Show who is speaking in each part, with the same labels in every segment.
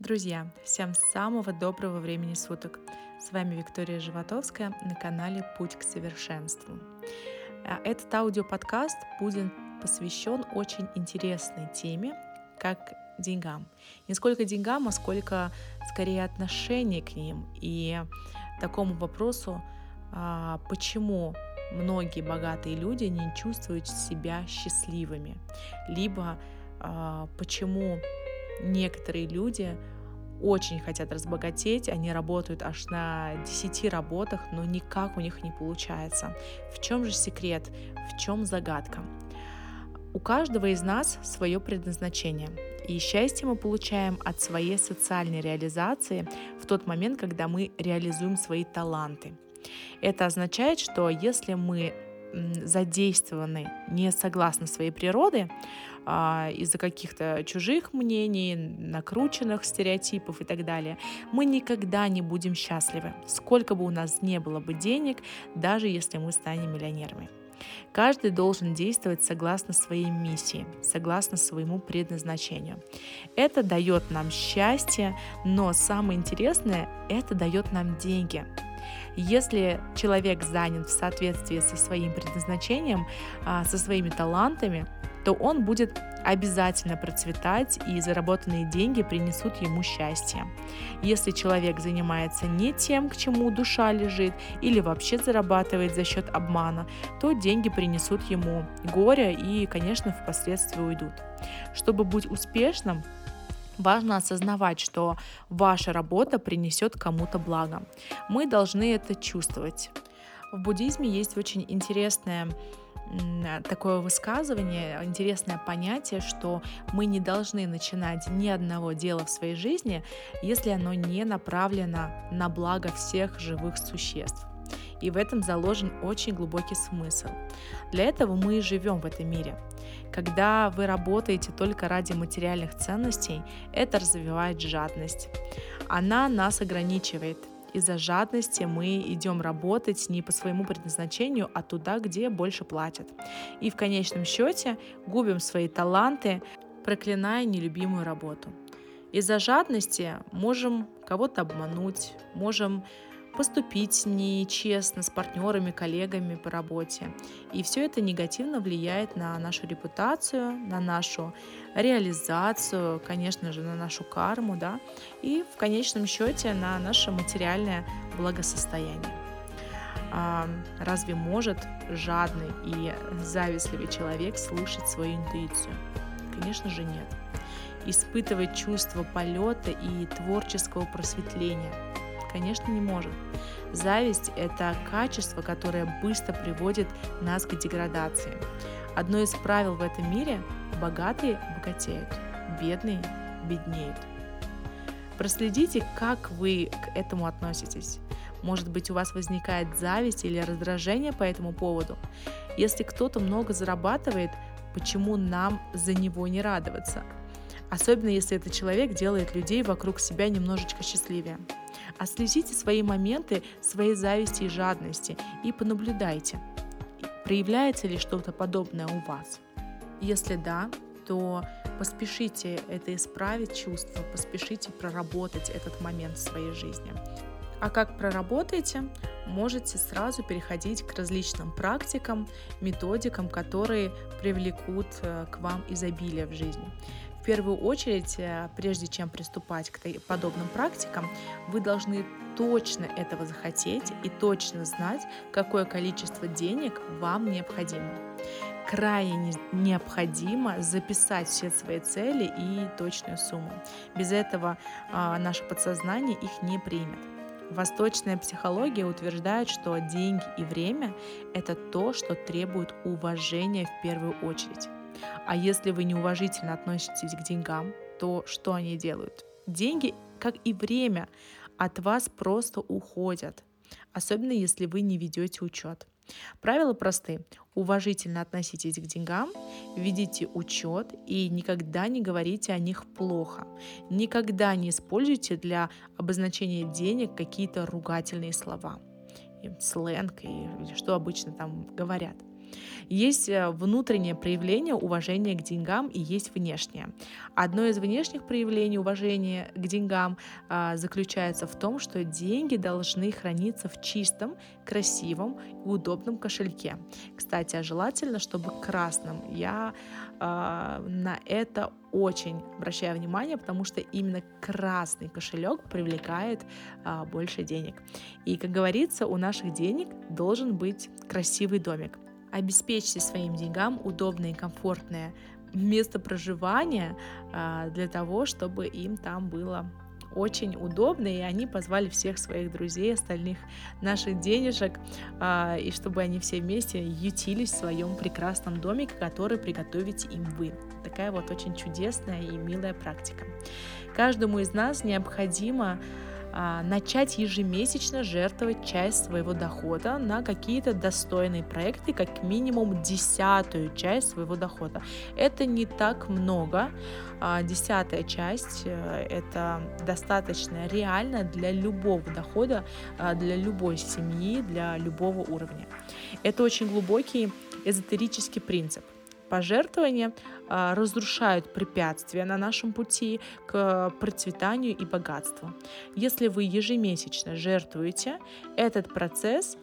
Speaker 1: Друзья, всем самого доброго времени суток. С вами Виктория Животовская на канале «Путь к совершенству». А этот аудиоподкаст будет посвящен очень интересной теме, как деньгам. Не сколько деньгам, а сколько скорее отношение к ним и такому вопросу, а, почему многие богатые люди не чувствуют себя счастливыми, либо а, почему некоторые люди очень хотят разбогатеть, они работают аж на 10 работах, но никак у них не получается. В чем же секрет? В чем загадка? У каждого из нас свое предназначение. И счастье мы получаем от своей социальной реализации в тот момент, когда мы реализуем свои таланты. Это означает, что если мы задействованы не согласно своей природе, а, из-за каких-то чужих мнений, накрученных стереотипов и так далее, мы никогда не будем счастливы, сколько бы у нас не было бы денег, даже если мы станем миллионерами. Каждый должен действовать согласно своей миссии, согласно своему предназначению. Это дает нам счастье, но самое интересное, это дает нам деньги. Если человек занят в соответствии со своим предназначением, а, со своими талантами, то он будет обязательно процветать, и заработанные деньги принесут ему счастье. Если человек занимается не тем, к чему душа лежит, или вообще зарабатывает за счет обмана, то деньги принесут ему горе и, конечно, впоследствии уйдут. Чтобы быть успешным, Важно осознавать, что ваша работа принесет кому-то благо. Мы должны это чувствовать. В буддизме есть очень интересная такое высказывание, интересное понятие, что мы не должны начинать ни одного дела в своей жизни, если оно не направлено на благо всех живых существ. И в этом заложен очень глубокий смысл. Для этого мы и живем в этом мире. Когда вы работаете только ради материальных ценностей, это развивает жадность. Она нас ограничивает, из-за жадности мы идем работать не по своему предназначению, а туда, где больше платят. И в конечном счете губим свои таланты, проклиная нелюбимую работу. Из-за жадности можем кого-то обмануть, можем поступить нечестно с партнерами, коллегами по работе. И все это негативно влияет на нашу репутацию, на нашу реализацию, конечно же, на нашу карму, да, и в конечном счете на наше материальное благосостояние. А разве может жадный и завистливый человек слушать свою интуицию? Конечно же нет. Испытывать чувство полета и творческого просветления – Конечно, не может. Зависть – это качество, которое быстро приводит нас к деградации. Одно из правил в этом мире – богатые богатеют, бедные беднеют. Проследите, как вы к этому относитесь. Может быть, у вас возникает зависть или раздражение по этому поводу. Если кто-то много зарабатывает, почему нам за него не радоваться? Особенно если этот человек делает людей вокруг себя немножечко счастливее. Отследите свои моменты своей зависти и жадности и понаблюдайте, проявляется ли что-то подобное у вас. Если да, то поспешите это исправить чувство, поспешите проработать этот момент в своей жизни. А как проработаете, можете сразу переходить к различным практикам, методикам, которые привлекут э, к вам изобилие в жизни. Первую очередь, э, прежде чем приступать к подобным практикам, вы должны точно этого захотеть и точно знать, какое количество денег вам необходимо. Крайне необходимо записать все свои цели и точную сумму. Без этого а, наше подсознание их не примет. Восточная психология утверждает, что деньги и время – это то, что требует уважения в первую очередь. А если вы неуважительно относитесь к деньгам, то что они делают? Деньги, как и время, от вас просто уходят, особенно если вы не ведете учет. Правила просты. Уважительно относитесь к деньгам, ведите учет и никогда не говорите о них плохо. Никогда не используйте для обозначения денег какие-то ругательные слова, сленг и что обычно там говорят. Есть э, внутреннее проявление уважения к деньгам и есть внешнее. Одно из внешних проявлений уважения к деньгам а, заключается в том, что деньги должны храниться в чистом, красивом и удобном кошельке. Кстати, а желательно, чтобы красным. Я а, на это очень обращаю внимание, потому что именно красный кошелек привлекает а, больше денег. И, как говорится, у наших денег должен быть красивый домик. Обеспечьте своим деньгам удобное и комфортное место проживания а, для того, чтобы им там было очень удобно, и они позвали всех своих друзей, остальных наших денежек, а, и чтобы они все вместе ютились в своем прекрасном домике, который приготовите им вы. Такая вот очень чудесная и милая практика. Каждому из нас необходимо начать ежемесячно жертвовать часть своего дохода на какие-то достойные проекты, как минимум десятую часть своего дохода. Это не так много. А, десятая часть э, – это достаточно реально для любого дохода, а, для любой семьи, для любого уровня. Это очень глубокий эзотерический принцип – Пожертвования а, разрушают препятствия на нашем пути к процветанию и богатству. Если вы ежемесячно жертвуете, этот процесс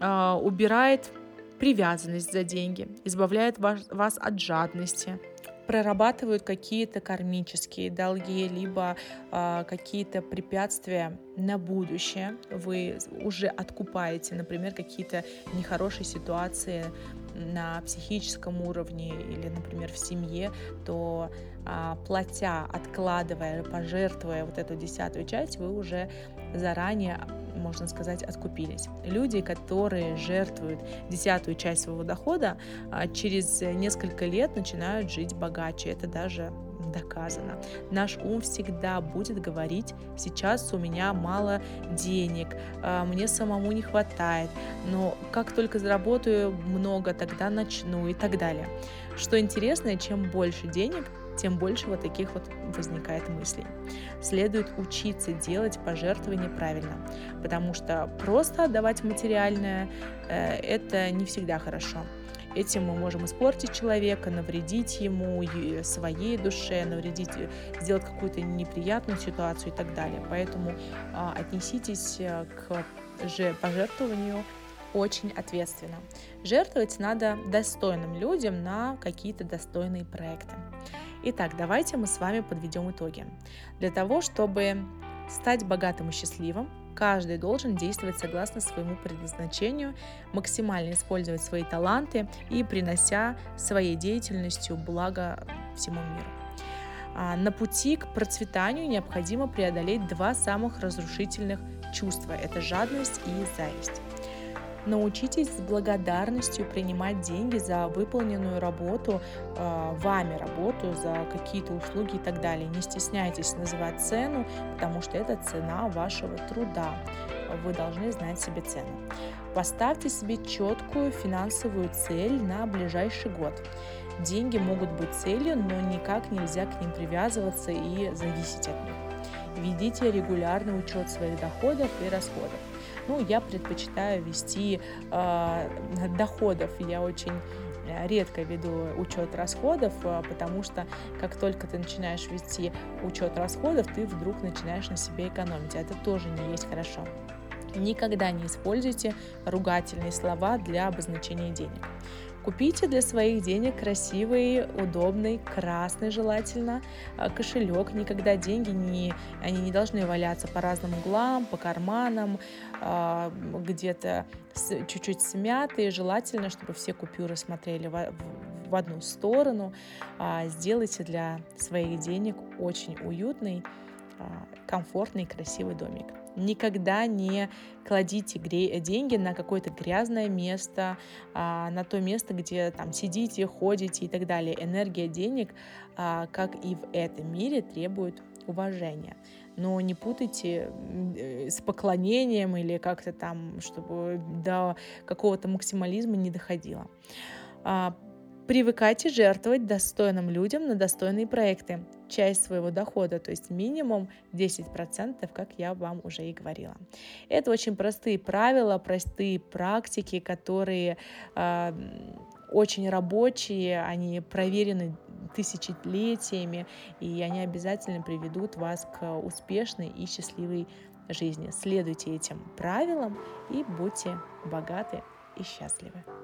Speaker 1: а, убирает привязанность за деньги, избавляет вас от жадности, прорабатывают какие-то кармические долги, либо э, какие-то препятствия на будущее. Вы уже откупаете, например, какие-то нехорошие ситуации на психическом уровне или, например, в семье, то а, платя, откладывая, пожертвуя вот эту десятую часть, вы уже заранее, можно сказать, откупились. Люди, которые жертвуют десятую часть своего дохода, а, через несколько лет начинают жить богаче. Это даже доказано. Наш ум всегда будет говорить, сейчас у меня мало денег, а, мне самому не хватает, но как только заработаю много, тогда начну и так далее. Что интересно, чем больше денег, тем больше вот таких вот возникает мыслей. Следует учиться делать пожертвования правильно, потому что просто отдавать материальное э, это не всегда хорошо. Этим мы можем испортить человека, навредить ему, своей душе, навредить, э, сделать какую-то неприятную ситуацию и так далее. Поэтому а, отнеситесь э, к же пожертвованию очень ответственно. Жертвовать надо достойным людям на какие-то достойные проекты. Итак, давайте мы с вами подведем итоги. Для того, чтобы стать богатым и счастливым, Каждый должен действовать согласно своему предназначению, максимально использовать свои таланты и принося своей деятельностью благо всему миру. А, на пути к процветанию необходимо преодолеть два самых разрушительных чувства – это жадность и зависть. Научитесь с благодарностью принимать деньги за выполненную работу, э, вами работу, за какие-то услуги и так далее. Не стесняйтесь называть цену, потому что это цена вашего труда. Вы должны знать себе цену. Поставьте себе четкую финансовую цель на ближайший год. Деньги могут быть целью, но никак нельзя к ним привязываться и зависеть от них. Ведите регулярный учет своих доходов и расходов. Ну, я предпочитаю вести э, доходов. Я очень э, редко веду учет расходов, э, потому что как только ты начинаешь вести учет расходов, ты вдруг начинаешь на себе экономить. А это тоже не есть хорошо. Никогда не используйте ругательные слова для обозначения денег. Купите для своих денег красивый, удобный, красный желательно а, кошелек. Никогда деньги не, они не должны валяться по разным углам, по карманам, а, где-то чуть-чуть смятые. Желательно, чтобы все купюры смотрели в, в одну сторону. А, сделайте для своих денег очень уютный, комфортный, красивый домик. Никогда не кладите деньги на какое-то грязное место, а, на то место, где там сидите, ходите и так далее. Энергия денег, а, как и в этом мире, требует уважения. Но не путайте э, с поклонением или как-то там, чтобы до какого-то максимализма не доходило. А, привыкайте жертвовать достойным людям на достойные проекты. Часть своего дохода, то есть минимум 10%, как я вам уже и говорила. Это очень простые правила, простые практики, которые э, очень рабочие, они проверены тысячелетиями, и они обязательно приведут вас к успешной и счастливой жизни. Следуйте этим правилам и будьте богаты и счастливы.